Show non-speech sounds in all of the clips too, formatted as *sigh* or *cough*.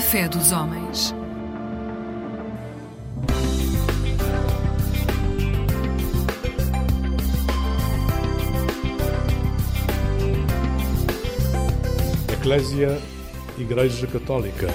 Fé dos homens. Eclésia Igreja Católica.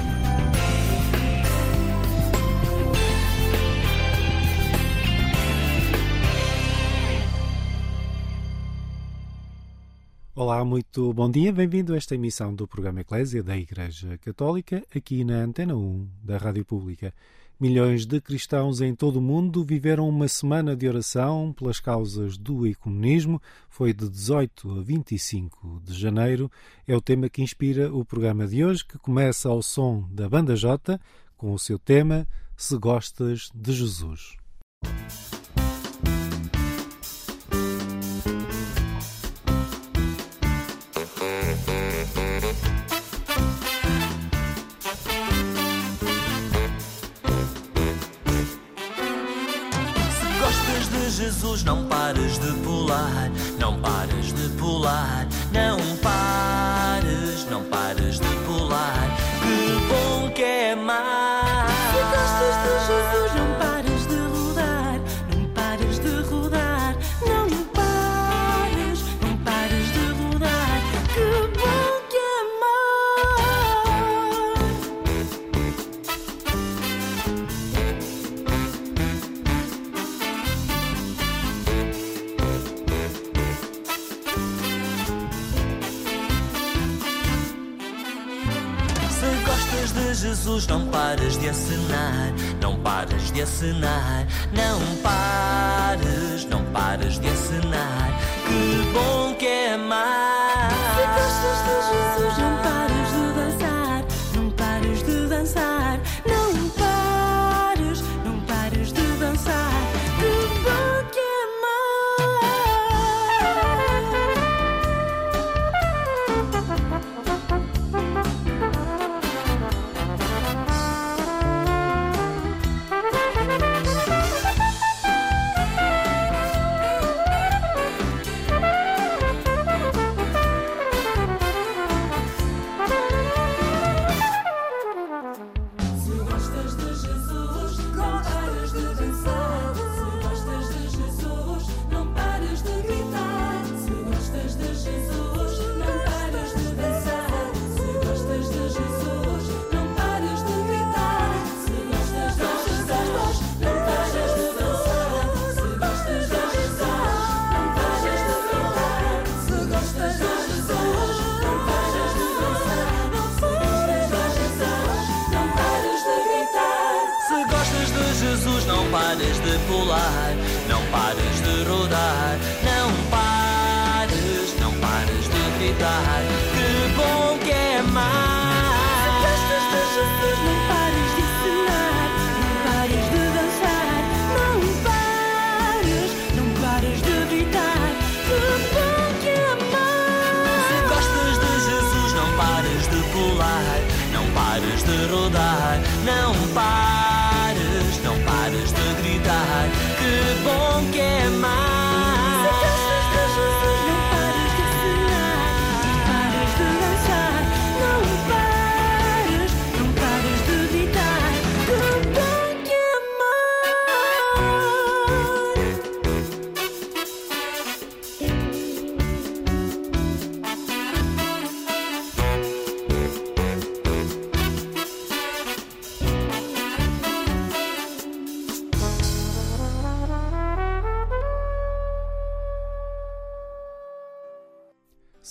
Muito bom dia, bem-vindo a esta emissão do programa Eclésia da Igreja Católica, aqui na Antena 1 da Rádio Pública. Milhões de cristãos em todo o mundo viveram uma semana de oração pelas causas do ecumenismo. Foi de 18 a 25 de janeiro. É o tema que inspira o programa de hoje, que começa ao som da Banda J, com o seu tema Se Gostas de Jesus. Não pares de pular, não pares de pular, Jesus, não pares de acenar, não pares de acenar, não pares, não pares de acenar. Que bom que é mais.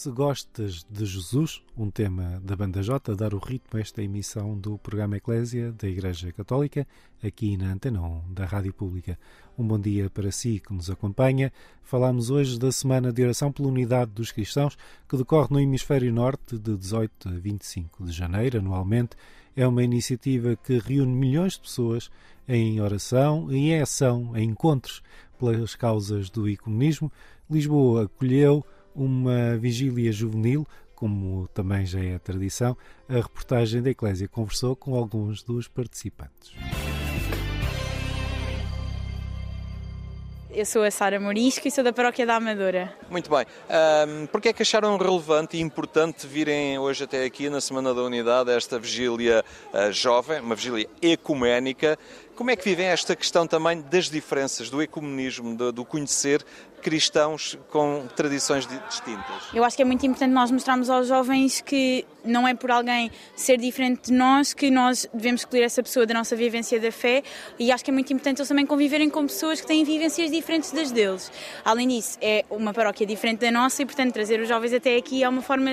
Se gostas de Jesus, um tema da Banda J, dar o ritmo a esta emissão do programa Eclésia da Igreja Católica, aqui na Antena 1 da Rádio Pública. Um bom dia para si que nos acompanha. Falamos hoje da Semana de Oração pela Unidade dos Cristãos, que decorre no Hemisfério Norte de 18 a 25 de janeiro, anualmente. É uma iniciativa que reúne milhões de pessoas em oração e em ação, em encontros pelas causas do ecumenismo. Lisboa acolheu uma vigília juvenil, como também já é a tradição, a reportagem da Eclésia conversou com alguns dos participantes. Eu sou a Sara Morisco e sou da Paróquia da Amadora. Muito bem. Um, Porquê é que acharam relevante e importante virem hoje até aqui na Semana da Unidade esta vigília uh, jovem, uma vigília ecuménica? Como é que vivem esta questão também das diferenças, do ecumenismo, do, do conhecer cristãos com tradições distintas? Eu acho que é muito importante nós mostrarmos aos jovens que não é por alguém ser diferente de nós que nós devemos escolher essa pessoa da nossa vivência da fé e acho que é muito importante eles também conviverem com pessoas que têm vivências diferentes das deles. Além disso, é uma paróquia diferente da nossa e, portanto, trazer os jovens até aqui é uma forma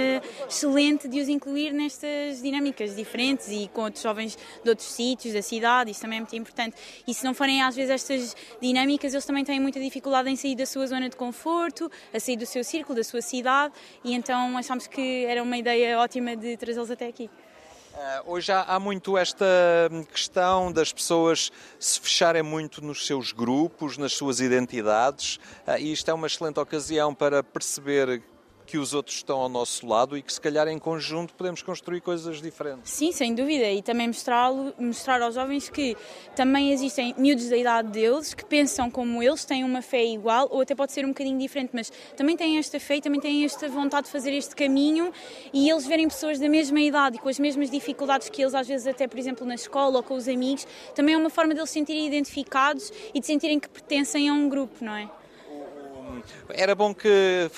excelente de os incluir nestas dinâmicas diferentes e com outros jovens de outros sítios da cidade, isso também é muito importante. E se não forem às vezes estas dinâmicas, eles também têm muita dificuldade em sair da sua zona de conforto, a sair do seu círculo, da sua cidade e então achámos que era uma ideia ótima de trazê-los até aqui. Uh, hoje há, muito esta questão das pessoas se fecharem muito nos seus grupos, nas suas identidades, uh, e isto é uma excelente ocasião para perceber que os outros estão ao nosso lado e que se calhar em conjunto podemos construir coisas diferentes. Sim, sem dúvida, e também mostrar, mostrar aos jovens que também existem miúdos da idade deles que pensam como eles, têm uma fé igual ou até pode ser um bocadinho diferente, mas também têm esta fé e também têm esta vontade de fazer este caminho e eles verem pessoas da mesma idade e com as mesmas dificuldades que eles, às vezes até, por exemplo, na escola ou com os amigos, também é uma forma deles se sentirem identificados e de sentirem que pertencem a um grupo, não é? Era bom que,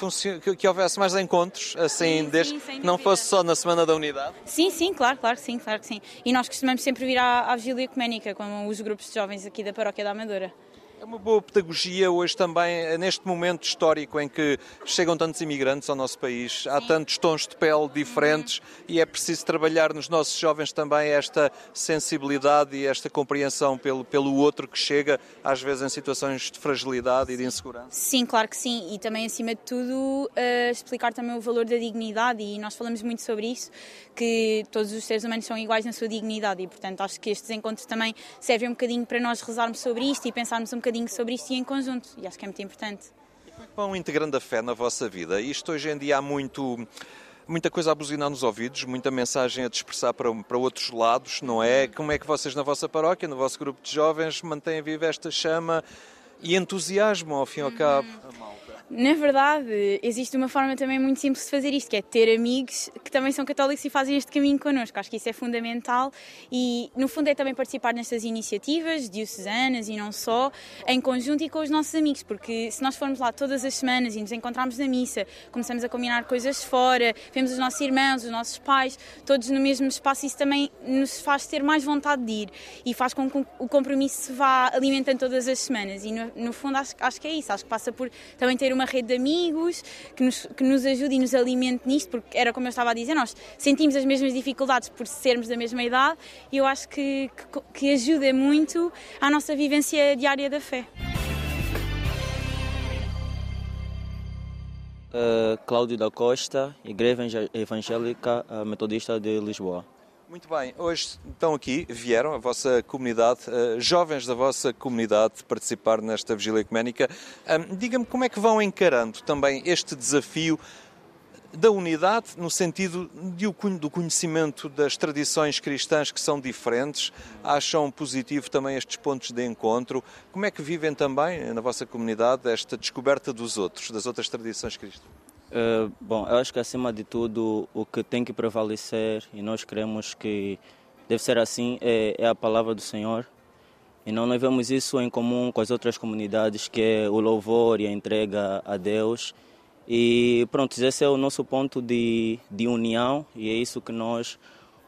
que, que houvesse mais encontros, assim, sim, desde sim, que não fosse só na Semana da Unidade. Sim, sim, claro, claro que sim, claro que sim. E nós costumamos sempre vir à, à Vigília Ecuménica com os grupos de jovens aqui da Paróquia da Amadora. É uma boa pedagogia hoje também, neste momento histórico em que chegam tantos imigrantes ao nosso país, há tantos tons de pele diferentes uhum. e é preciso trabalhar nos nossos jovens também esta sensibilidade e esta compreensão pelo, pelo outro que chega, às vezes em situações de fragilidade e de insegurança. Sim, claro que sim. E também, acima de tudo, uh, explicar também o valor da dignidade e nós falamos muito sobre isso, que todos os seres humanos são iguais na sua dignidade e, portanto, acho que estes encontros também servem um bocadinho para nós rezarmos sobre isto e pensarmos um bocadinho bocadinho sobre isto e em conjunto, e acho que é muito importante. E como é que vão integrando a fé na vossa vida? Isto hoje em dia há muito muita coisa a buzinar nos ouvidos, muita mensagem a dispersar para, para outros lados, não é? Como é que vocês na vossa paróquia, no vosso grupo de jovens, mantêm viva esta chama e entusiasmo, ao fim e ao cabo? Uhum. Na verdade, existe uma forma também muito simples de fazer isto, que é ter amigos que também são católicos e fazem este caminho connosco. Acho que isso é fundamental e, no fundo, é também participar nestas iniciativas diocesanas e não só, em conjunto e com os nossos amigos, porque se nós formos lá todas as semanas e nos encontrarmos na missa, começamos a combinar coisas fora, vemos os nossos irmãos, os nossos pais, todos no mesmo espaço, isso também nos faz ter mais vontade de ir e faz com que o compromisso se vá alimentando todas as semanas. E, no, no fundo, acho, acho que é isso. Acho que passa por também ter uma uma rede de amigos que nos, que nos ajude e nos alimente nisto, porque era como eu estava a dizer, nós sentimos as mesmas dificuldades por sermos da mesma idade e eu acho que, que, que ajuda muito à nossa vivência diária da fé. Uh, Cláudio da Costa, Igreja Evangélica Metodista de Lisboa. Muito bem, hoje estão aqui, vieram a vossa comunidade, uh, jovens da vossa comunidade, participar nesta vigília ecuménica. Um, Diga-me como é que vão encarando também este desafio da unidade, no sentido de, do conhecimento das tradições cristãs que são diferentes, acham positivo também estes pontos de encontro. Como é que vivem também na vossa comunidade esta descoberta dos outros, das outras tradições cristãs? Uh, bom, eu acho que acima de tudo o que tem que prevalecer e nós queremos que deve ser assim é, é, a palavra do Senhor. E não nós vemos isso em comum com as outras comunidades que é o louvor e a entrega a Deus. E pronto esse é o nosso ponto de, de união e é isso que nós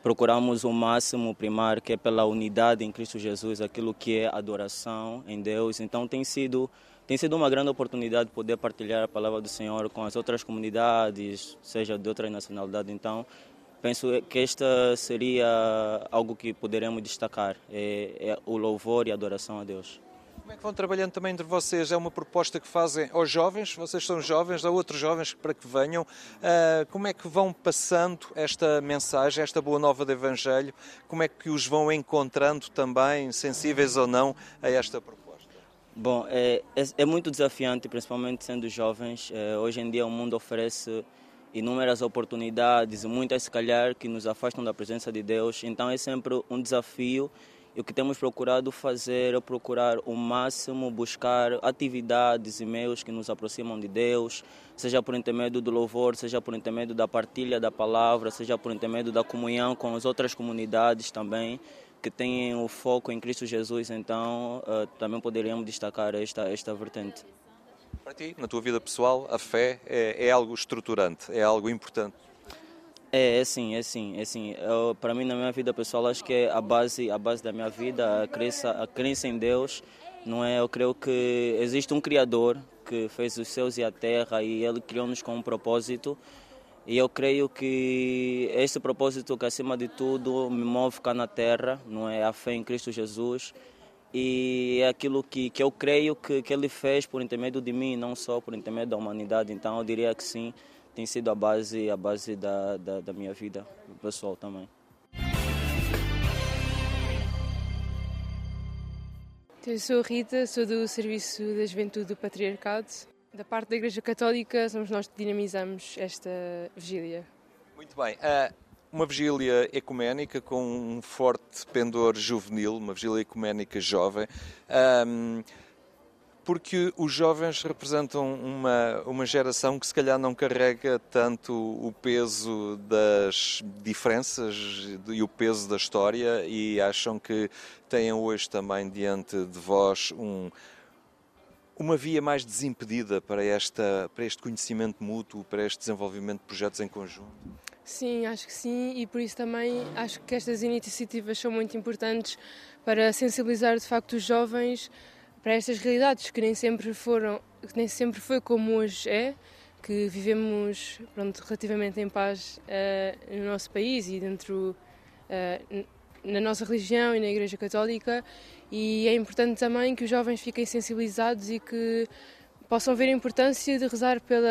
procuramos o máximo primar que é pela unidade em Cristo Jesus aquilo que é adoração em Deus. Então tem sido tem sido uma grande oportunidade poder partilhar a palavra do Senhor com as outras comunidades, seja de outra nacionalidade. Então, penso que esta seria algo que poderemos destacar, é, é o louvor e a adoração a Deus. Como é que vão trabalhando também entre vocês? É uma proposta que fazem aos jovens? Vocês são jovens, há outros jovens para que venham. Uh, como é que vão passando esta mensagem, esta boa nova do Evangelho? Como é que os vão encontrando também, sensíveis ou não, a esta proposta? Bom, é, é, é, muito desafiante, principalmente sendo jovens. É, hoje em dia o mundo oferece inúmeras oportunidades, muitas se calhar que nos afastam da presença de Deus. Então é sempre um desafio E o que temos procurado fazer é procurar o máximo buscar atividades e meios que nos aproximam de Deus, seja por intermédio do louvor, seja por intermédio da partilha da palavra, seja por intermédio da comunhão com as outras comunidades também que têm o foco em Cristo Jesus. Então, uh, também poderíamos destacar esta esta vertente. Para ti, na tua vida pessoal, a fé é, é algo estruturante, é algo importante. É, é sim, é sim, é sim. Eu, para mim, na minha vida pessoal, acho que é a base, a base da minha vida, a crença, a crença em Deus. Não é? Eu creio que existe um Criador que fez os céus e a terra e Ele criou-nos com um propósito. E eu creio que esse propósito que acima de tudo me move cá na terra, não é a fé em Cristo Jesus. E é aquilo que, que eu creio que, que Ele fez por intermédio de mim, não só por intermédio da humanidade. Então eu diria que sim, tem sido a base, a base da, da, da minha vida pessoal também. Eu sou Rita, sou do Serviço da Juventude do Patriarcado. Da parte da Igreja Católica, somos nós que dinamizamos esta vigília. Muito bem. Uh, uma vigília ecuménica com um forte pendor juvenil, uma vigília ecuménica jovem. Porque os jovens representam uma, uma geração que se calhar não carrega tanto o peso das diferenças e o peso da história e acham que têm hoje também diante de vós um, uma via mais desimpedida para, esta, para este conhecimento mútuo, para este desenvolvimento de projetos em conjunto? Sim, acho que sim, e por isso também acho que estas iniciativas são muito importantes para sensibilizar de facto os jovens para estas realidades que nem sempre foram, que nem sempre foi como hoje é, que vivemos pronto, relativamente em paz uh, no nosso país e dentro uh, na nossa religião e na Igreja Católica e é importante também que os jovens fiquem sensibilizados e que possam ver a importância de rezar pela,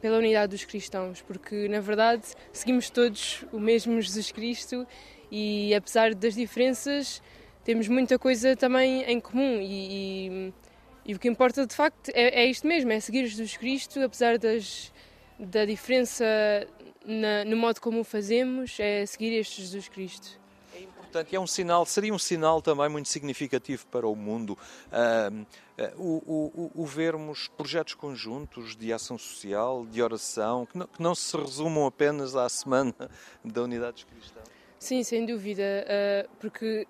pela unidade dos cristãos, porque na verdade seguimos todos o mesmo Jesus Cristo e apesar das diferenças temos muita coisa também em comum e, e, e o que importa de facto é, é, isto mesmo, é seguir Jesus Cristo, apesar das, da diferença na, no modo como o fazemos, é seguir este Jesus Cristo. Importante, é um sinal, seria um sinal também muito significativo para o mundo uh, o, o, o, vermos projetos conjuntos de ação social, de oração, que não, que não se resumam apenas à semana da unidade dos cristãos. Sim, sem dúvida, uh, porque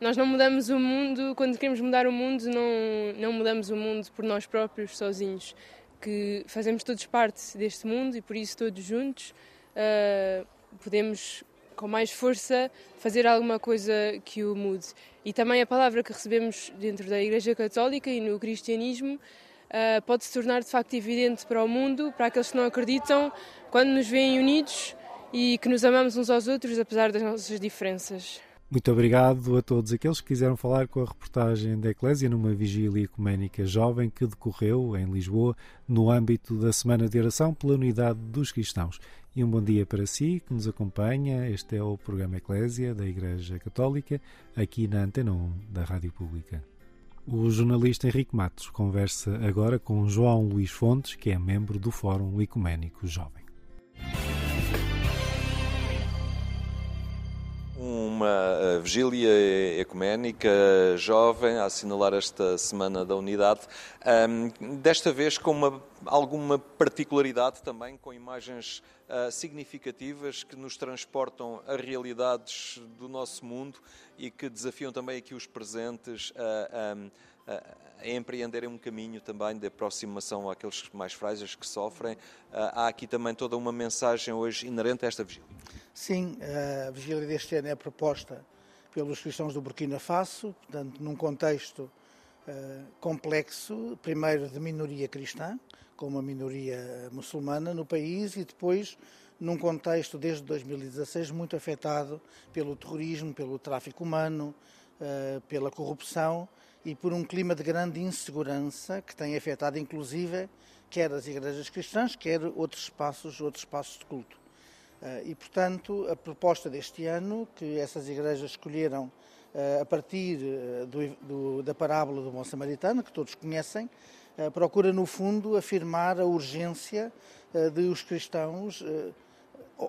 nós não mudamos o mundo, quando queremos mudar o mundo, não, não mudamos o mundo por nós próprios, sozinhos. Que fazemos todos parte deste mundo e por isso todos juntos uh, podemos com mais força fazer alguma coisa que o mude. E também a palavra que recebemos dentro da Igreja Católica e no cristianismo uh, pode se tornar de facto evidente para o mundo, para aqueles que não acreditam, quando nos veem unidos e que nos amamos uns aos outros apesar das nossas diferenças. Muito obrigado a todos aqueles que quiseram falar com a reportagem da Eclésia numa vigília ecuménica jovem que decorreu em Lisboa no âmbito da Semana de Oração pela Unidade dos Cristãos. E um bom dia para si que nos acompanha. Este é o programa Eclésia da Igreja Católica, aqui na Antena 1 da Rádio Pública. O jornalista Henrique Matos conversa agora com João Luís Fontes, que é membro do Fórum Ecuménico Jovem. Uma eh, vigília ecuménica jovem a assinalar esta Semana da Unidade, um, desta vez com uma, alguma particularidade também, com imagens uh, significativas que nos transportam a realidades do nosso mundo e que desafiam também aqui os presentes a, a, a empreenderem um caminho também de aproximação àqueles mais frágeis que sofrem. Uh, há aqui também toda uma mensagem hoje inerente a esta vigília. Sim, a vigília deste ano é proposta pelos cristãos do Burkina Faso, portanto, num contexto uh, complexo, primeiro de minoria cristã, com uma minoria muçulmana no país, e depois num contexto, desde 2016, muito afetado pelo terrorismo, pelo tráfico humano, uh, pela corrupção e por um clima de grande insegurança que tem afetado, inclusive, quer as igrejas cristãs, quer outros espaços, outros espaços de culto. Eh, e, portanto, a proposta deste ano, que essas igrejas escolheram eh, a partir eh, do, do, da parábola do bom samaritano, que todos conhecem, procura, no fundo, afirmar a urgência de os cristãos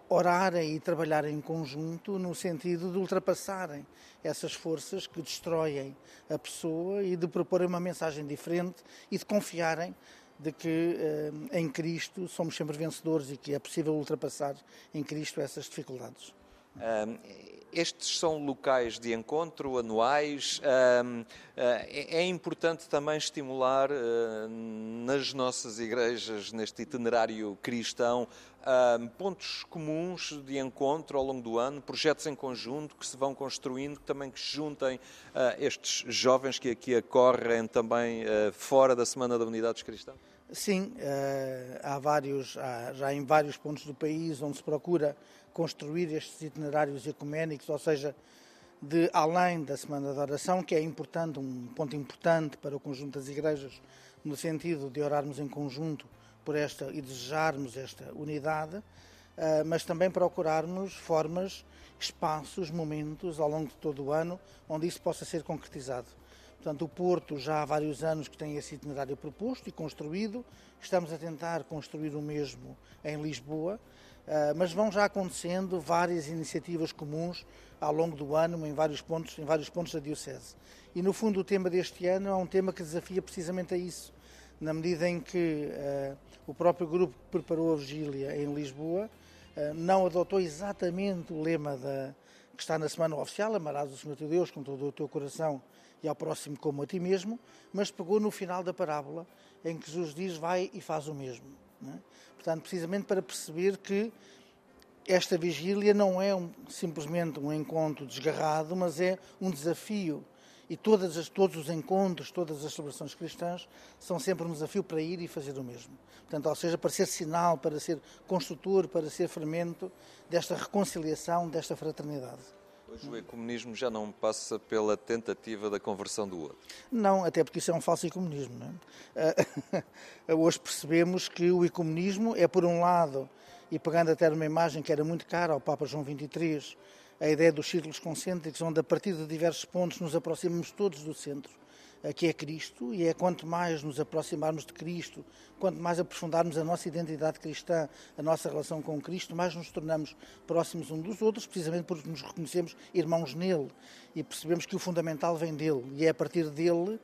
orarem e trabalharem em conjunto no sentido de ultrapassarem essas forças que destroem a pessoa e de proporem uma mensagem diferente e de confiarem de que eh, em Cristo somos sempre vencedores e que é possível ultrapassar em Cristo essas dificuldades. Estes são locais de encontro anuais. ah, é é importante também estimular ah, nas nossas igrejas, neste itinerário cristão, pontos comuns de encontro ao longo do ano, projetos em conjunto que se vão construindo, também que juntem ah, estes jovens que aqui acorrem também fora da Semana da Unidade dos Cristãos. Sim, eh, há vários, há já em vários pontos do país onde se procura construir estes itinerários ecuménicos, ou seja, de além da Semana da Oração, que é importante, um ponto importante para o conjunto das igrejas, no sentido de orarmos em conjunto por esta e desejarmos esta unidade, eh, mas também procurarmos formas, espaços, momentos ao longo de todo o ano onde isso possa ser concretizado. Portanto, o Porto já há vários anos que tem esse itinerário proposto e construído. Estamos a tentar construir o mesmo em Lisboa, mas vão já acontecendo várias iniciativas comuns ao longo do ano em vários pontos, em vários pontos da diocese. E no fundo o tema deste ano é um tema que desafia precisamente a isso, na medida em que eh, o próprio grupo que preparou a vigília em Lisboa eh, não adotou exatamente o lema da, que está na semana oficial, amarás o Senhor teu Deus com todo o teu coração e ao próximo como a ti mesmo, mas pegou no final da parábola em que Jesus diz vai e faz o mesmo. Não é? Portanto, precisamente para perceber que esta vigília não é um- simplesmente um encontro desgarrado, mas é um desafio. E as- todos os encontros, todas as celebrações cristãs são sempre um desafio para ir e fazer o mesmo. Portanto, ou seja, para ser sinal, para ser construtor, para ser fermento desta reconciliação, desta fraternidade. Hoje o ecumenismo já não passa pela tentativa da conversão do outro. Não, até porque isso é um falso ecumenismo. Não é? Ah, *laughs* Hoje percebemos que o ecumenismo é, por um lado, e pegando até numa imagem que era muito cara ao Papa João XXIII, a ideia dos círculos concêntricos, onde a partir de diversos pontos nos aproximamos todos do centro, que é Cristo, e é quanto mais nos aproximarmos de Cristo, quanto mais aprofundarmos a nossa identidade cristã, a nossa relação com Cristo, mais nos tornamos próximos uns dos outros, precisamente porque nos reconhecemos irmãos nele e percebemos que o fundamental vem dele, e é a partir dele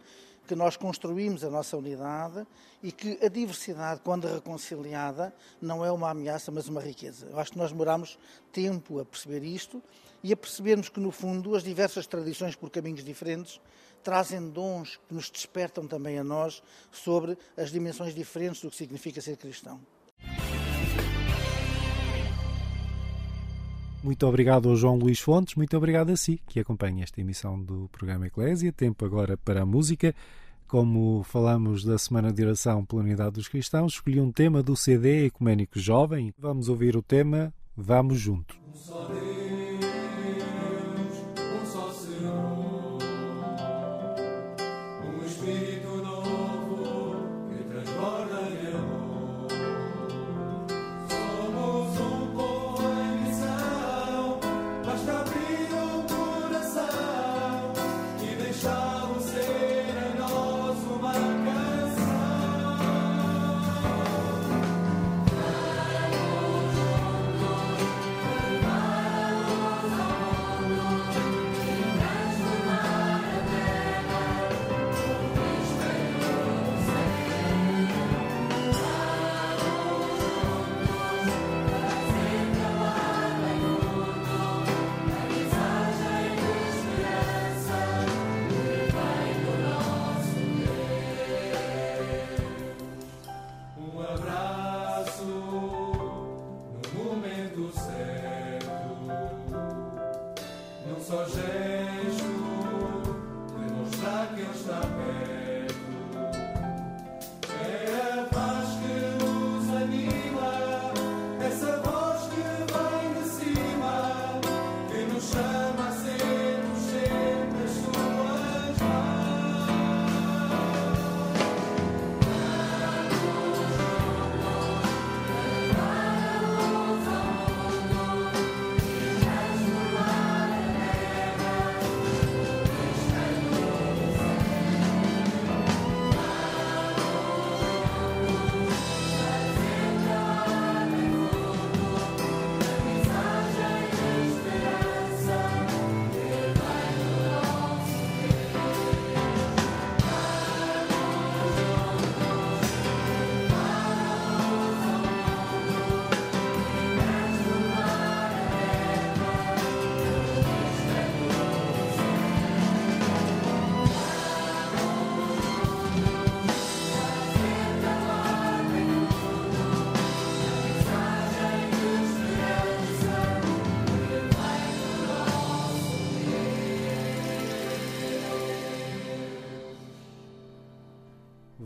que nós construímos a nossa unidade e que a diversidade, quando reconciliada, não é uma ameaça, mas uma riqueza. Eu acho que nós demoramos tempo a perceber isto e a percebermos que, no fundo, as diversas tradições, por caminhos diferentes, trazem dons que nos despertam também a nós sobre as dimensões diferentes do que significa ser cristão. Muito obrigado ao João Luís Fontes, muito obrigado a si que acompanha esta emissão do programa Eclésia. Tempo agora para a música. Como falamos da Semana de Oração pela Unidade dos Cristãos, escolhi um tema do CD Ecuménico Jovem. Vamos ouvir o tema Vamos Juntos. Um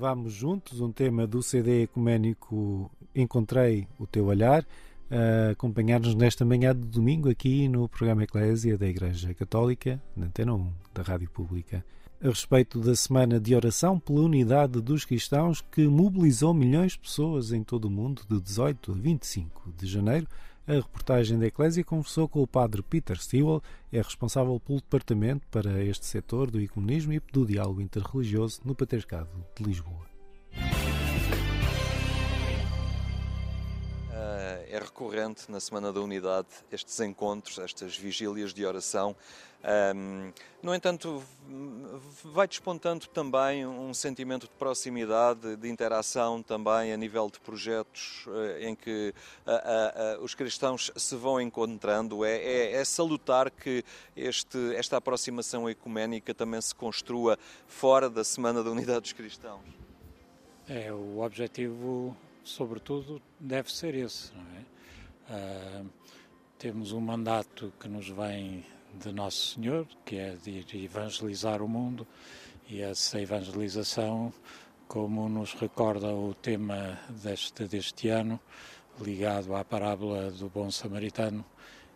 Vamos juntos, um tema do CD ecuménico Encontrei o Teu Olhar, a acompanhar-nos nesta manhã de domingo aqui no programa Eclésia da Igreja Católica, na Antena 1 da Rádio Pública. A respeito da Semana de Oração pela Unidade dos Cristãos, que mobilizou milhões de pessoas em todo o mundo de 18 a 25 de janeiro, a reportagem da Eclésia conversou com o padre Peter Stewell, é responsável pelo departamento para este setor do ecumenismo e do diálogo interreligioso no Patriarcado de Lisboa. É recorrente na Semana da Unidade estes encontros, estas vigílias de oração. Um, no entanto, vai despontando também um sentimento de proximidade, de interação também a nível de projetos uh, em que uh, os cristãos se vão encontrando. É, é, é salutar que este, esta aproximação ecuménica também se construa fora da Semana da Unidade dos Cristãos. É, o objetivo sobretudo, deve ser esse. É? Uh, temos um mandato que nos vem de Nosso Senhor, que é de evangelizar o mundo, e essa evangelização, como nos recorda o tema deste, deste ano, ligado à parábola do bom samaritano,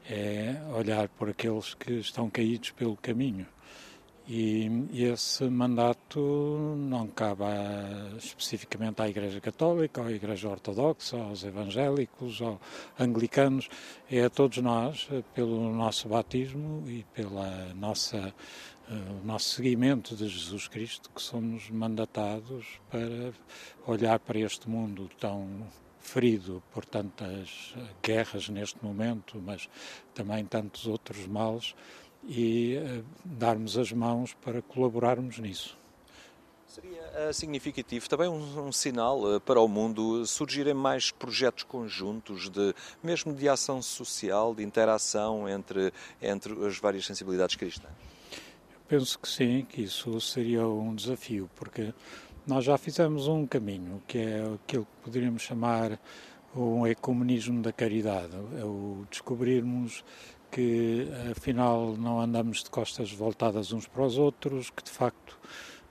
é olhar por aqueles que estão caídos pelo caminho. E, esse mandato não cabe especificamente à Igreja Católica, à Igreja Ortodoxa, aos evangélicos, aos anglicanos, é a todos nós, pelo nosso batismo e pela nossa o nosso seguimento de Jesus Cristo, que somos mandatados para olhar para este mundo tão ferido por tantas guerras neste momento, mas também tantos outros males, e uh, darmos as mãos para colaborarmos nisso. Seria uh, significativo, também um, um sinal uh, para o mundo, surgirem mais projetos conjuntos, de mesmo de ação social, de interação entre, entre as várias sensibilidades cristãs? Eu penso que sim, que isso seria um desafio, porque nós já fizemos um caminho, que é aquilo que poderíamos chamar um ecumenismo da caridade, é o descobrirmos que afinal não andamos de costas voltadas uns para os outros, que de facto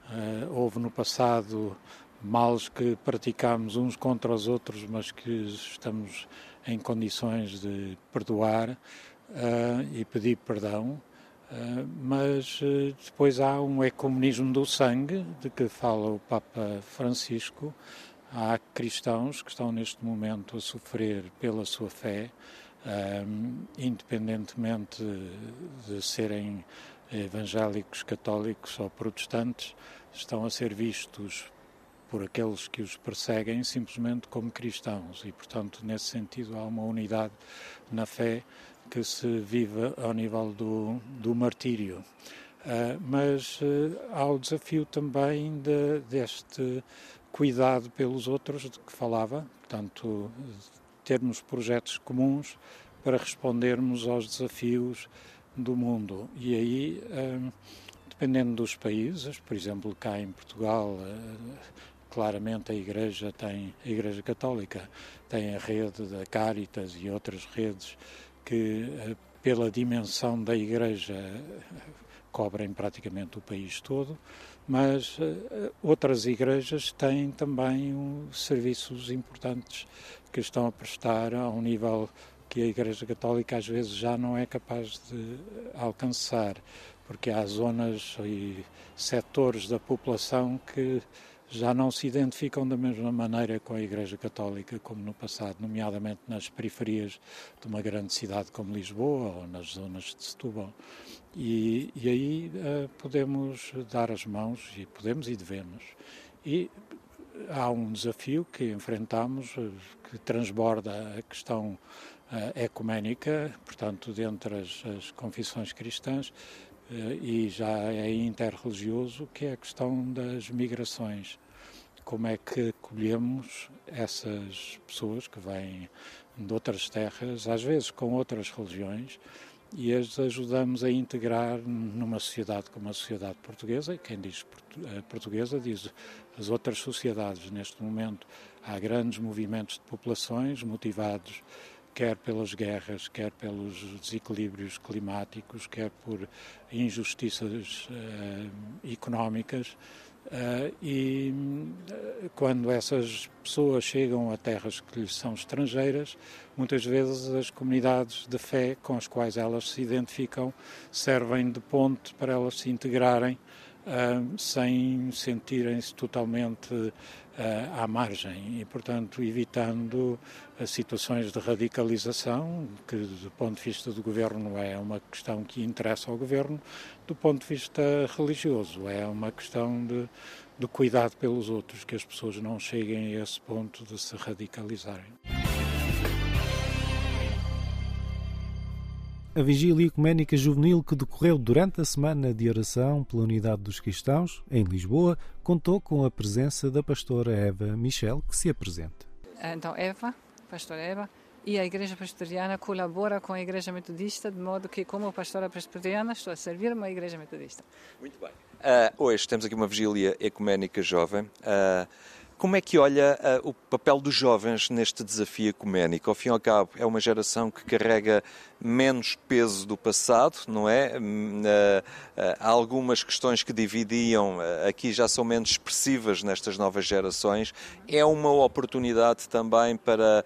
uh, houve no passado males que praticámos uns contra os outros, mas que estamos em condições de perdoar uh, e pedir perdão. Uh, mas depois há um ecumenismo do sangue, de que fala o Papa Francisco. Há cristãos que estão neste momento a sofrer pela sua fé, um, independentemente de serem evangélicos, católicos ou protestantes, estão a ser vistos por aqueles que os perseguem simplesmente como cristãos e, portanto, nesse sentido há uma unidade na fé que se vive ao nível do, do martírio. Uh, mas uh, há o desafio também de, deste cuidado pelos outros de que falava, portanto, termos projetos comuns para respondermos aos desafios do mundo. E aí, hum, dependendo dos países, por exemplo, cá em Portugal, eh, claramente a Igreja tem, a Igreja Católica tem a rede da Caritas e outras redes que, eh, pela dimensão da Igreja, cobrem praticamente o país todo, mas uh, outras igrejas têm também serviços importantes que estão a prestar a um nível que a Igreja Católica às vezes já não é capaz de alcançar, porque há zonas e setores da população que já não se identificam da mesma maneira com a Igreja Católica como no passado, nomeadamente nas periferias de uma grande cidade como Lisboa ou nas zonas de Setúbal. E, e aí uh, podemos dar as mãos, e podemos e devemos. E há um desafio que enfrentamos, eh, que transborda a questão uh, ecuménica, portanto, dentre as, as confissões cristãs, uh, e já é interreligioso, que é a questão das migrações. Como é que acolhemos essas pessoas que vêm de outras terras, às vezes com outras religiões, e as ajudamos a integrar numa sociedade como a sociedade portuguesa, e quem diz eh, portuguesa diz as outras sociedades. Neste momento há grandes movimentos de populações motivados quer pelas guerras, quer pelos desequilíbrios climáticos, quer por injustiças uh, económicas, Uh, e uh, quando essas pessoas chegam a terras que lhes são estrangeiras, muitas vezes as comunidades de fé com as quais elas se identificam servem de ponte para elas se integrarem uh, sem sentirem-se totalmente à margem e, portanto, evitando situações de radicalização, que do ponto de vista do governo é uma questão que interessa ao governo, do ponto de vista religioso é uma questão de, de cuidado pelos outros, que as pessoas não cheguem a esse ponto de se radicalizarem. A vigília ecuménica juvenil que decorreu durante a semana de oração pela unidade dos cristãos, em Lisboa, contou com a presença da pastora Eva Michel, que se apresenta. Então, Eva, pastora Eva, e a Igreja Presbiteriana colabora com a Igreja Metodista, de modo que, como pastora presbiteriana, estou a servir uma Igreja Metodista. Muito bem. Uh, hoje temos aqui uma vigília ecuménica jovem. Uh, como é que olha uh, o papel dos jovens neste desafio ecuménico? Ao fim e ao cabo, é uma geração que carrega menos peso do passado, não é? Uh, há algumas questões que dividiam, aqui já são menos expressivas nestas novas gerações. É uma oportunidade também para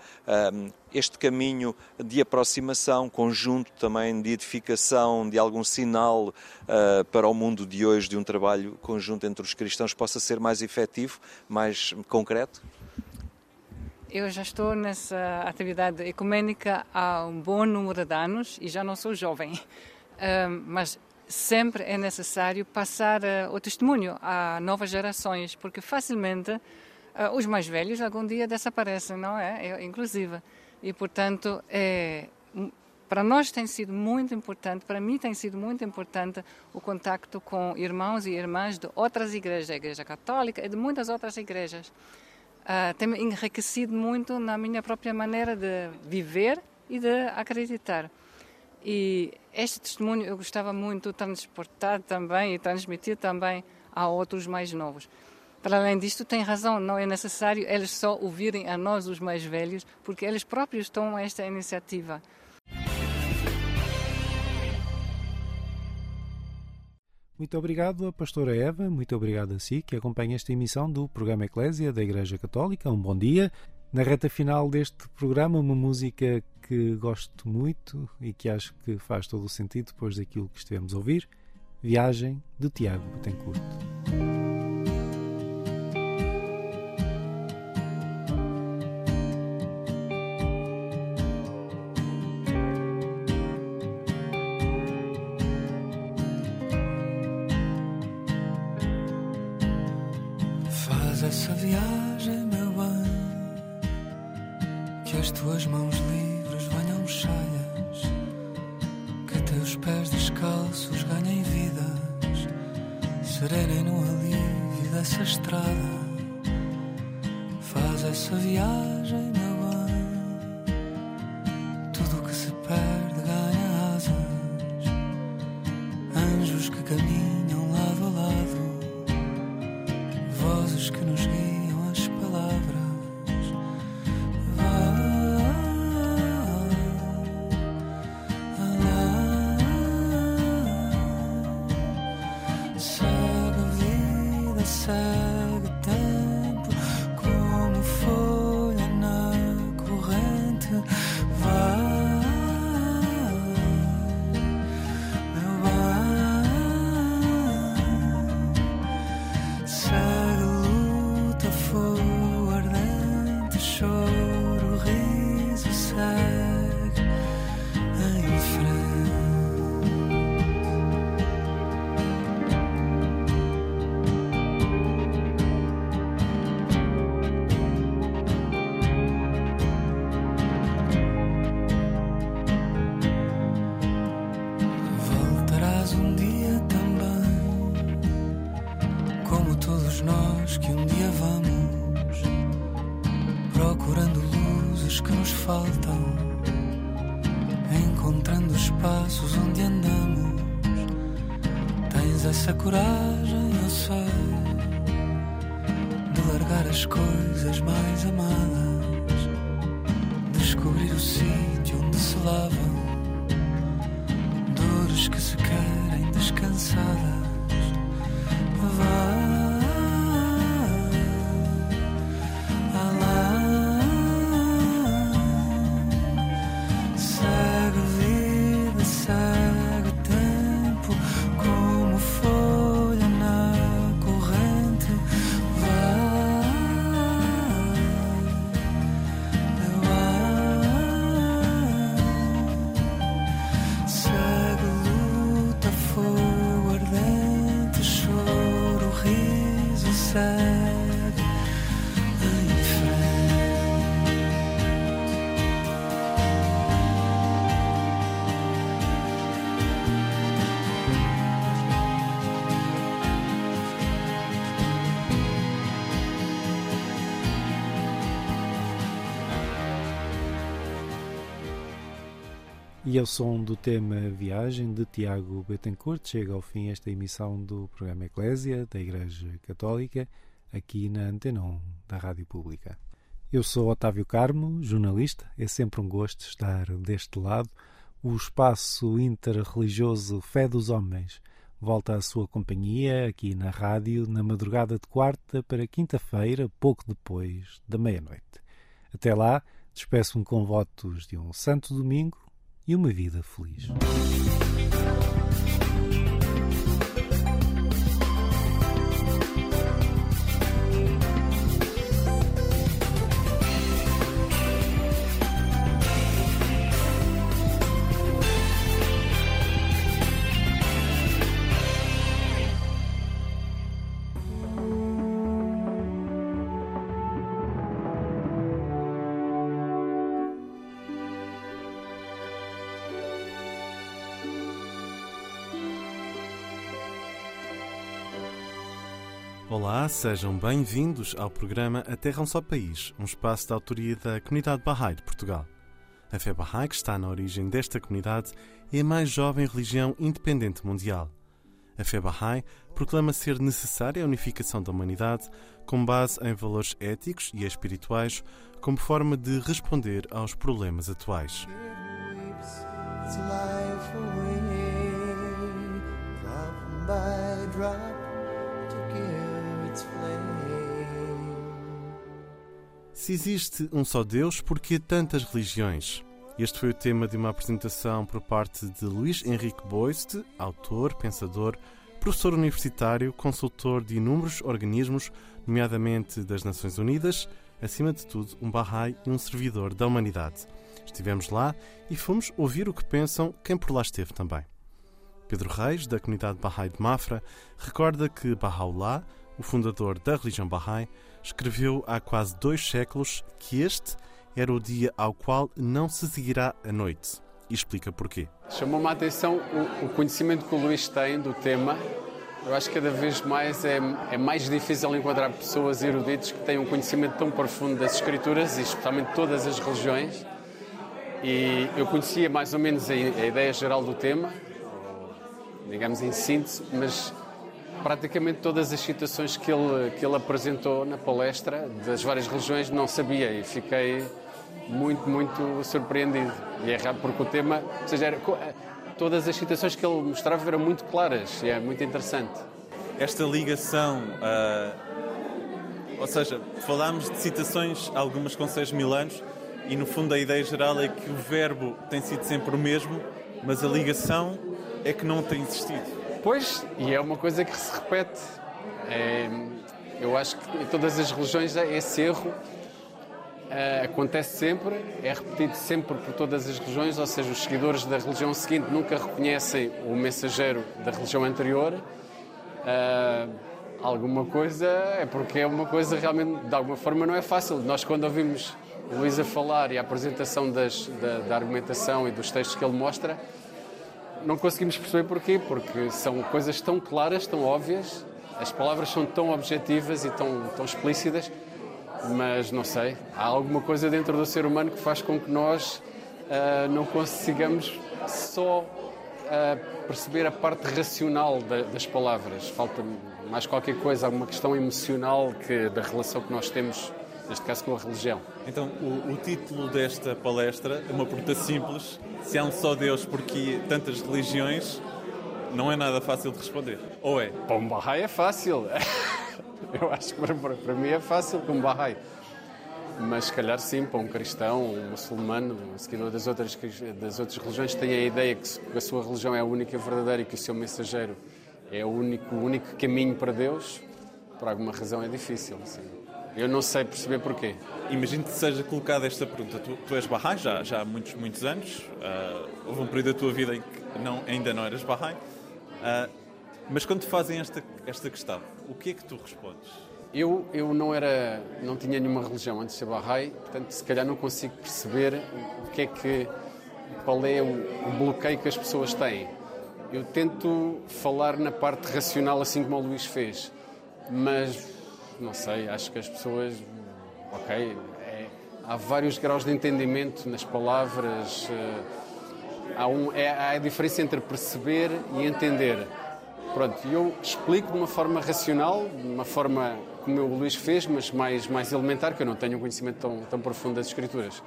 este caminho de aproximação, conjunto também de edificação, de algum sinal uh, para o mundo de hoje, de um trabalho conjunto entre os cristãos, possa ser mais efetivo, mais concreto? Eu já estou nessa atividade ecuménica há um bom número de anos e já não sou jovem, *laughs* uh, mas sempre é necessário passar uh, o testemunho a novas gerações, porque facilmente os mais velhos algum dia desaparecem, não é? Eu, inclusive. E, portanto, é, para nós tem sido muito importante, para mim tem sido muito importante o contacto com irmãos e irmãs de outras igrejas, a Igreja Católica e de muitas outras igrejas. Uh, tem me enriquecido muito na minha própria maneira de viver e de acreditar. E este testemunho eu gostava muito de transportar também e transmitir também a outros mais novos. Para além disto, tem razão, não é necessário eles só ouvirem a nós, os mais velhos, porque eles próprios tomam esta iniciativa. Muito obrigado a pastora Eva, muito obrigado a si que acompanha esta emissão do programa Eclésia da Igreja Católica. Um bom dia. Na reta final deste programa, uma música que gosto muito e que acho que faz todo o sentido depois daquilo que estivemos a ouvir. Viagem de Tiago Betancourt. Serenem no alívio dessa estrada. Faz essa viagem, meu encontrando espaços onde andamos. Tens essa coragem, eu sei, de largar as coisas mais amadas, descobrir o sítio onde se lavam dores que se querem descansadas. Vai, E ao som do tema Viagem de Tiago Betancourt chega ao fim esta emissão do programa Eclésia da Igreja Católica aqui na Antena 1 da Rádio Pública. Eu sou Otávio Carmo, jornalista. É sempre um gosto estar deste lado. O espaço interreligioso Fé dos Homens volta à sua companhia aqui na rádio na madrugada de quarta para quinta-feira, pouco depois da meia-noite. Até lá, despeço-me com votos de um santo domingo e uma vida feliz. Sejam bem-vindos ao programa A Terra é um Só País, um espaço da autoria da Comunidade Bahá'í de Portugal. A fé Bahá'í, que está na origem desta comunidade, é a mais jovem religião independente mundial. A fé Bahá'í proclama ser necessária a unificação da humanidade com base em valores éticos e espirituais como forma de responder aos problemas atuais. by drop, to give. Se existe um só Deus, por que tantas religiões? Este foi o tema de uma apresentação por parte de Luís Henrique Boiste, autor, pensador, professor universitário, consultor de inúmeros organismos, nomeadamente das Nações Unidas, acima de tudo, um Bahá'í e um servidor da humanidade. Estivemos lá e fomos ouvir o que pensam quem por lá esteve também. Pedro Reis, da comunidade Bahá'í de Mafra, recorda que Bahá'u'lláh, o fundador da religião Bahá'í, escreveu há quase dois séculos que este era o dia ao qual não se seguirá a noite. E explica porquê. Chamou-me a atenção o, o conhecimento que o Luís tem do tema. Eu acho que cada vez mais é, é mais difícil encontrar pessoas eruditos que têm um conhecimento tão profundo das Escrituras e especialmente todas as religiões. E eu conhecia mais ou menos a, a ideia geral do tema, digamos em síntese, mas praticamente todas as citações que ele, que ele apresentou na palestra das várias religiões não sabia e fiquei muito, muito surpreendido. E é raro porque o tema, ou seja, era, co- todas as citações que ele mostrava eram muito claras e é muito interessante. esta ligação, ah, ou seja, falámos de citações, algumas com 6 mil anos, e no fundo a ideia geral é que o verbo tem sido sempre o mesmo, mas a ligação é que não tem existido. Pois, e é uma coisa que se repete. É, eu acho que em todas as religiões esse erro eh, acontece sempre, é repetido sempre por todas as religiões, ou seja, os seguidores da religião seguinte nunca reconhecem o mensageiro da religião anterior. Eh, alguma coisa é porque é uma coisa realmente, de alguma forma, não é fácil. Nós, quando ouvimos Luís a falar e a apresentação das- da, da argumentação e dos textos que ele mostra, não conseguimos perceber porquê, porque são coisas tão claras, tão óbvias, as palavras são tão objetivas e tão, tão explícitas, mas não sei, há alguma coisa dentro do ser humano que faz com que nós ah, não consigamos só ah, perceber a parte racional da- das palavras. Falta mais qualquer coisa, alguma questão emocional que, da relação que nós temos, neste caso com a religião. Então, o, o título desta palestra é uma pergunta simples: se há um só Deus, porque tantas religiões, não é nada fácil de responder. Ou é? Para um Bahá'í é fácil. *laughs* Eu acho que para, para, para mim é fácil com um Bahá'í. Mas se calhar sim, para um cristão, um muçulmano, um seguidor das outras, das outras religiões, tem a ideia que a sua religião é a única verdadeira e que o seu mensageiro é o único, o único caminho para Deus, por alguma razão é difícil. sim. Eu não sei perceber porquê. Imagino que seja colocada esta pergunta. Tu, tu és Bahá'í já, já há muitos, muitos anos. Ah, houve um período da tua vida em que não, ainda não eras Bahá'í. Ah, Mas quando te fazem esta, esta questão, o que é que tu respondes? Eu, eu não era, não tinha nenhuma religião antes de ser Bahá'í, portanto, se calhar não consigo perceber o que é que, qual é o, o bloqueio que as pessoas têm. Eu tento falar na parte racional, assim como o Luís fez, mas não sei, acho que as pessoas, ok, é, há vários graus de entendimento nas palavras, eh, há, um, é, há a diferença entre perceber e entender. Pronto, eu explico de uma forma racional, de uma forma como o Luís fez, mas mais, mais elementar, que eu não tenho um conhecimento tão, tão profundo das escrituras.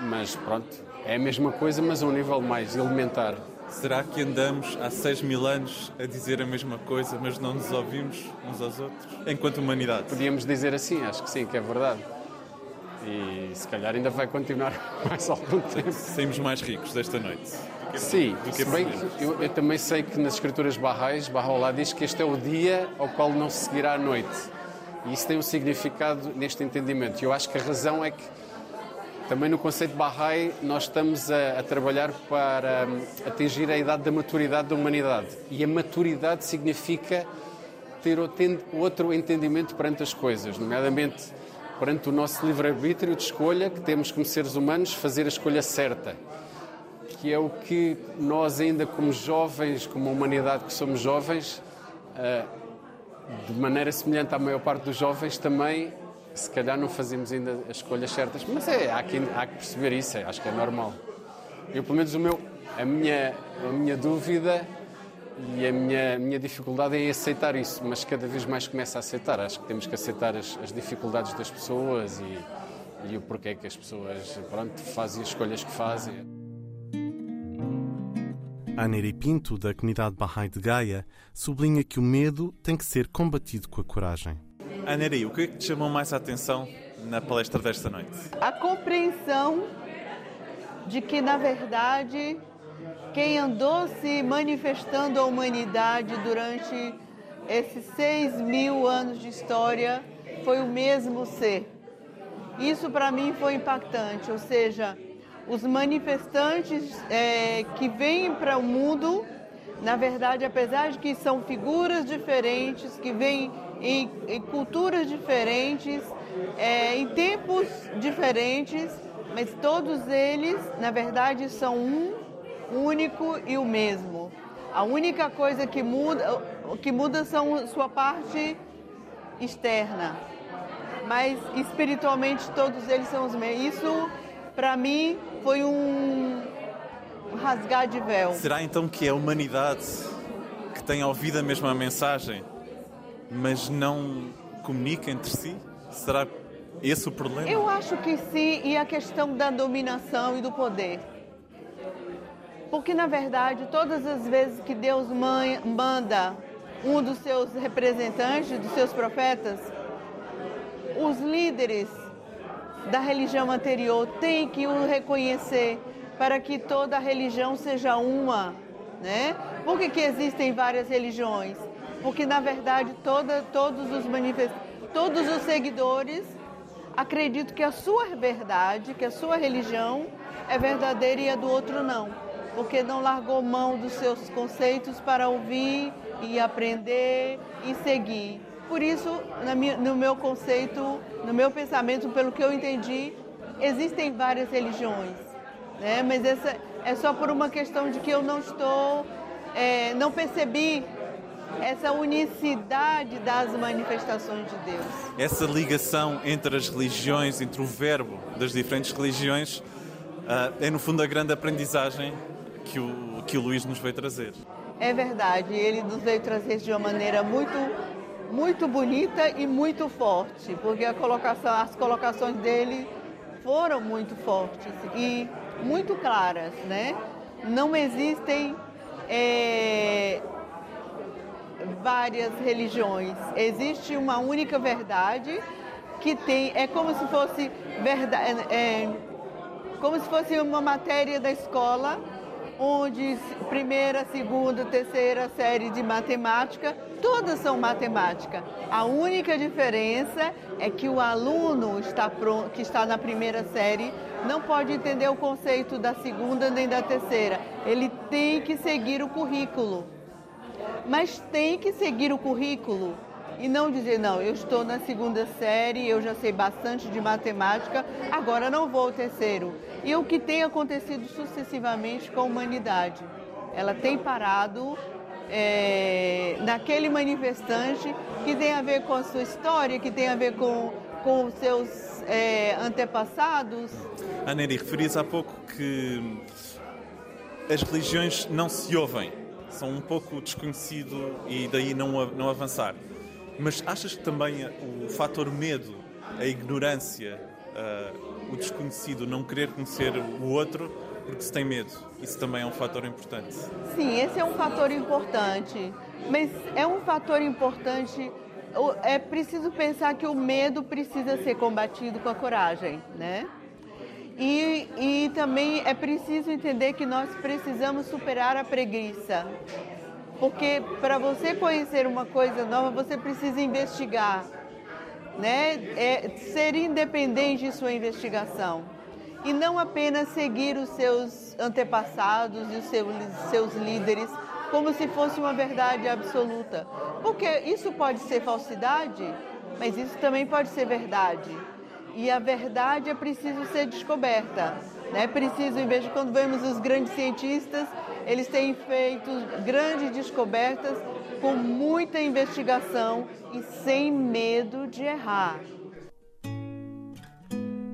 Mas pronto, é a mesma coisa, mas a um nível mais elementar. Será que andamos há 6 mil anos a dizer a mesma coisa, mas não nos ouvimos uns aos outros, enquanto humanidade? Podíamos dizer assim, acho que sim, que é verdade. E se calhar ainda vai continuar *laughs* mais algum tempo. Saímos mais ricos desta noite. Sim, do que se bem que eu, eu também sei que nas escrituras barrais, Bahá'u'lláh diz que este é o dia ao qual não se seguirá a noite. E isso tem um significado neste entendimento. E eu acho que a razão é que também no conceito Bahá'í nós estamos a, a trabalhar para hum, atingir a idade da maturidade da humanidade. E a maturidade significa ter outro entendimento perante as coisas, nomeadamente perante o nosso livre-arbítrio de escolha, que temos como seres humanos fazer a escolha certa que é o que nós ainda como jovens, como humanidade que somos jovens, ah, de maneira semelhante à maior parte dos jovens também, se calhar não fazemos ainda as escolhas certas, mas é, há que, há que perceber isso, acho que é normal. Eu, pelo menos, o meu, a, minha, a minha dúvida e a minha, a minha dificuldade é aceitar isso, mas cada vez mais começo a aceitar. Acho que temos que aceitar as, as dificuldades das pessoas e, e o porquê que as pessoas pronto, fazem as escolhas que fazem. A Nery Pinto, da comunidade Bahá'í de Gaia, sublinha que o medo tem que ser combatido com a coragem. Aneri, o que é que te chamou mais a atenção na palestra desta noite? a compreensão de que, na verdade, quem andou se manifestando à humanidade durante esses seis mil anos de história foi o mesmo ser. Isso para mim foi impactante, ou seja, os manifestantes é, que vêm para o mundo, na verdade, apesar de que são figuras diferentes, que vêm em, em culturas diferentes, é, em tempos diferentes, mas todos eles, na verdade, são um único e o mesmo. A única coisa que muda, que muda são sua parte externa, mas espiritualmente todos eles são os mesmos. Isso, para mim, foi um rasgar de véu. Será então que é a humanidade que tem ouvido a mesma mensagem, mas não comunica entre si? Será esse o problema? Eu acho que sim, e a questão da dominação e do poder. Porque, na verdade, todas as vezes que Deus man- manda um dos seus representantes, dos seus profetas, os líderes da religião anterior têm que o reconhecer para que toda religião seja uma, né? Por que, que existem várias religiões? Porque, na verdade, toda, todos os todos os seguidores acreditam que a sua verdade, que a sua religião é verdadeira e a do outro não. Porque não largou mão dos seus conceitos para ouvir e aprender e seguir. Por isso, no meu conceito, no meu pensamento, pelo que eu entendi, existem várias religiões. Né? Mas essa é só por uma questão de que eu não estou, é, não percebi essa unicidade das manifestações de Deus. Essa ligação entre as religiões, entre o verbo das diferentes religiões, ah, é no fundo a grande aprendizagem que o, que o Luís nos veio trazer. É verdade, ele nos veio trazer de uma maneira muito, muito bonita e muito forte, porque a colocação, as colocações dele foram muito fortes e muito claras, né? Não existem é, várias religiões, existe uma única verdade que tem, é como se fosse verdade, é, como se fosse uma matéria da escola, onde primeira, segunda, terceira série de matemática, todas são matemática. A única diferença é que o aluno está pronto, que está na primeira série não pode entender o conceito da segunda nem da terceira. Ele tem que seguir o currículo. Mas tem que seguir o currículo e não dizer, não, eu estou na segunda série, eu já sei bastante de matemática, agora não vou ao terceiro. E o que tem acontecido sucessivamente com a humanidade? Ela tem parado é, naquele manifestante que tem a ver com a sua história, que tem a ver com, com os seus é, antepassados. Aneri, referias há pouco que as religiões não se ouvem, são um pouco desconhecido e daí não, não avançar. Mas achas que também o fator medo, a ignorância, uh, o desconhecido, não querer conhecer o outro porque se tem medo, isso também é um fator importante? Sim, esse é um fator importante. Mas é um fator importante. É preciso pensar que o medo precisa ser combatido com a coragem, né? E, e também é preciso entender que nós precisamos superar a preguiça. Porque para você conhecer uma coisa nova, você precisa investigar, né? É, ser independente de sua investigação. E não apenas seguir os seus antepassados e os seus, seus líderes como se fosse uma verdade absoluta. Porque isso pode ser falsidade, mas isso também pode ser verdade. E a verdade é preciso ser descoberta. É preciso, em vez de quando vemos os grandes cientistas, eles têm feito grandes descobertas com muita investigação e sem medo de errar.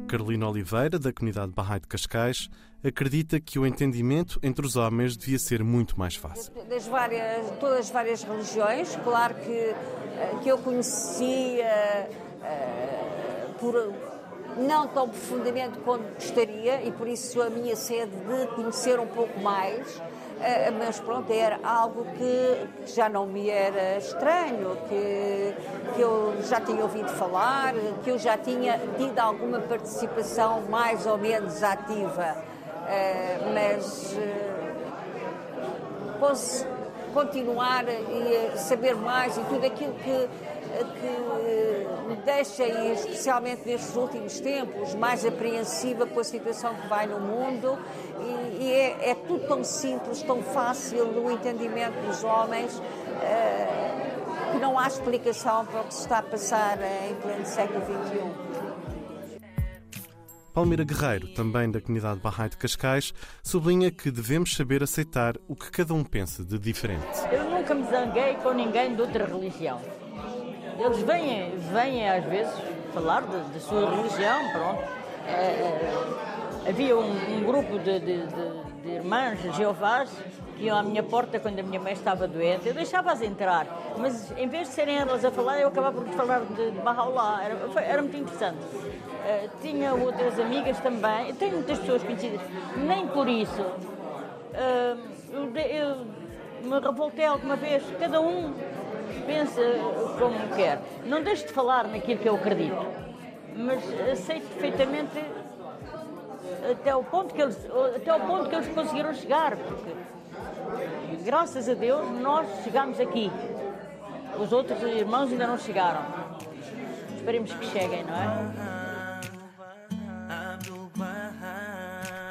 Carolina Oliveira, da comunidade Bahá'í de Cascais, acredita que o entendimento entre os homens devia ser muito mais fácil. Das várias, todas as várias religiões, claro que, eh, que eu conhecia uh, por não tão profundamente quanto gostaria e por isso a minha sede de conhecer um pouco mais eh, mas pronto, era algo que já não me era estranho, que, que eu já tinha ouvido falar, que eu já tinha tido alguma participação mais ou menos ativa, eh, mas eh, posso continuar e saber mais e tudo aquilo que que me deixa, e especialmente nestes últimos tempos, mais apreensiva com a situação que vai no mundo. E, e é, é, tudo tão simples, tão fácil no entendimento dos homens, uh, que não há explicação para o que se está a passar em pleno século XXI. Palmeira Guerreiro, também da comunidade Bahá'í de Cascais, sublinha que devemos saber aceitar o que cada um pensa de diferente. Eu nunca me zanguei com ninguém de outra religião. Eles vêm, vêm às vezes falar da sua religião, pronto. É, é, havia um, um grupo de, de, de, de irmãs Jeovás que iam à minha porta quando a minha mãe estava doente. Eu deixava-as entrar, mas em vez de serem elas a falar, eu acabava por falar de, de Bahá'u'lláh. Era, era muito interessante. Uh, tinha outras amigas também, eu tenho muitas pessoas conhecidas, nem por isso. Uh, eu, eu me revoltei alguma vez, cada um pensa como quer. Não deixe de falar naquilo que eu acredito, mas aceito perfeitamente até o ponto que eles, até o ponto que eles conseguiram chegar, porque graças a Deus nós chegamos aqui. Os outros irmãos ainda não chegaram. Esperemos que cheguem, não é?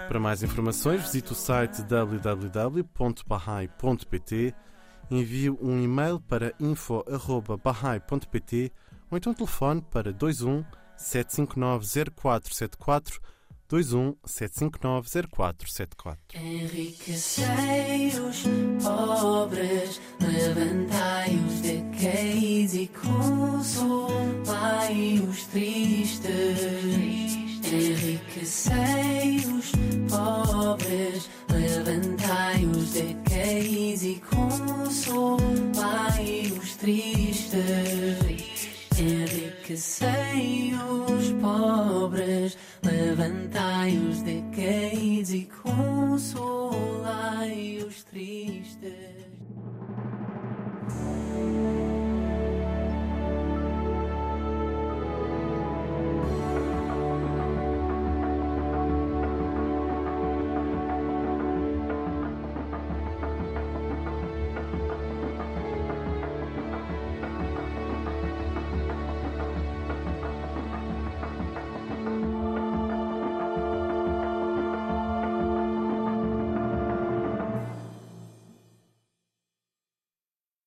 Para mais informações, visite o site www.bahai.pt envie um e-mail para info.bahai.pt ou então telefone para 21 759 0474 21 759 0474. Enriquecei os pobres, levantai os decaís e consolai os tristes. Enriquecei os pobres, levantai os decaís e consolai os tristes. Enriquecei os pobres, levantai os decaís e consolai os tristes.